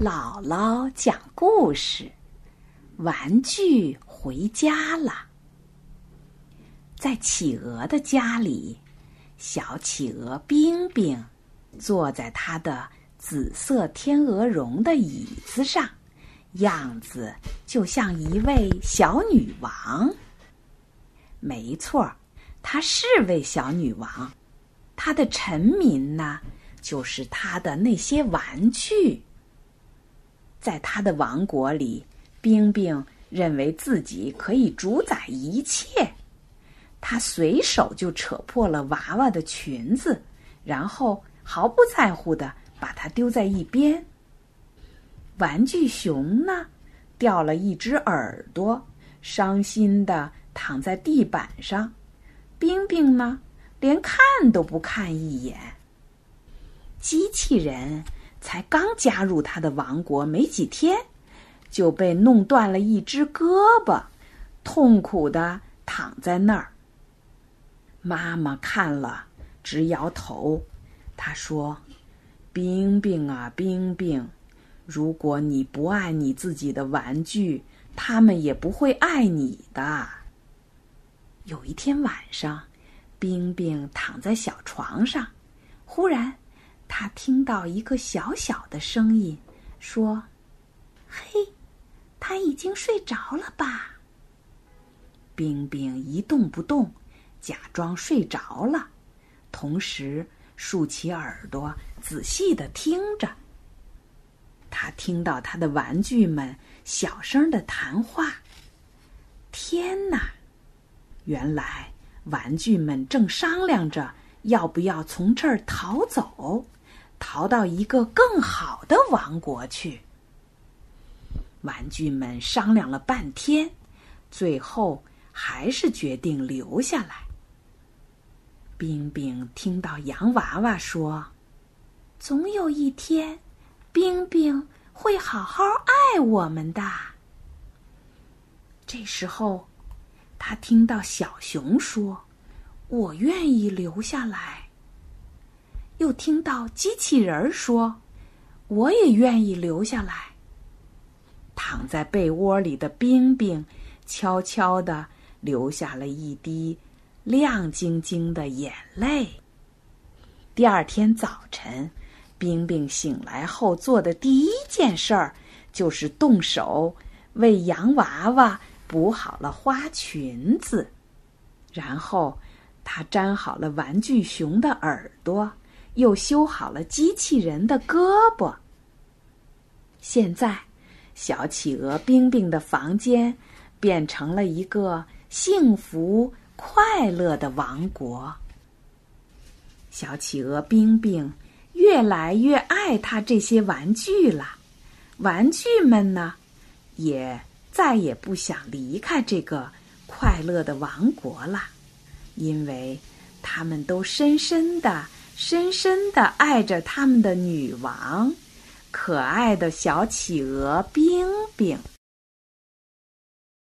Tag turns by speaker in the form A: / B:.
A: 姥姥讲故事：玩具回家了。在企鹅的家里，小企鹅冰冰坐在他的紫色天鹅绒的椅子上，样子就像一位小女王。没错，她是位小女王。她的臣民呢，就是她的那些玩具。在他的王国里，冰冰认为自己可以主宰一切。他随手就扯破了娃娃的裙子，然后毫不在乎的把它丢在一边。玩具熊呢，掉了一只耳朵，伤心的躺在地板上。冰冰呢，连看都不看一眼。机器人。才刚加入他的王国没几天，就被弄断了一只胳膊，痛苦的躺在那儿。妈妈看了直摇头，她说：“冰冰啊，冰冰，如果你不爱你自己的玩具，他们也不会爱你的。”有一天晚上，冰冰躺在小床上，忽然。他听到一个小小的声音，说：“嘿，他已经睡着了吧？”冰冰一动不动，假装睡着了，同时竖起耳朵，仔细的听着。他听到他的玩具们小声的谈话。天哪！原来玩具们正商量着要不要从这儿逃走。逃到一个更好的王国去。玩具们商量了半天，最后还是决定留下来。冰冰听到洋娃娃说：“总有一天，冰冰会好好爱我们的。”这时候，他听到小熊说：“我愿意留下来。”又听到机器人儿说：“我也愿意留下来。”躺在被窝里的冰冰悄悄的流下了一滴亮晶晶的眼泪。第二天早晨，冰冰醒来后做的第一件事儿就是动手为洋娃娃补好了花裙子，然后她粘好了玩具熊的耳朵。又修好了机器人的胳膊。现在，小企鹅冰冰的房间变成了一个幸福快乐的王国。小企鹅冰冰越来越爱他这些玩具了，玩具们呢，也再也不想离开这个快乐的王国了，因为他们都深深的。深深的爱着他们的女王，可爱的小企鹅冰冰。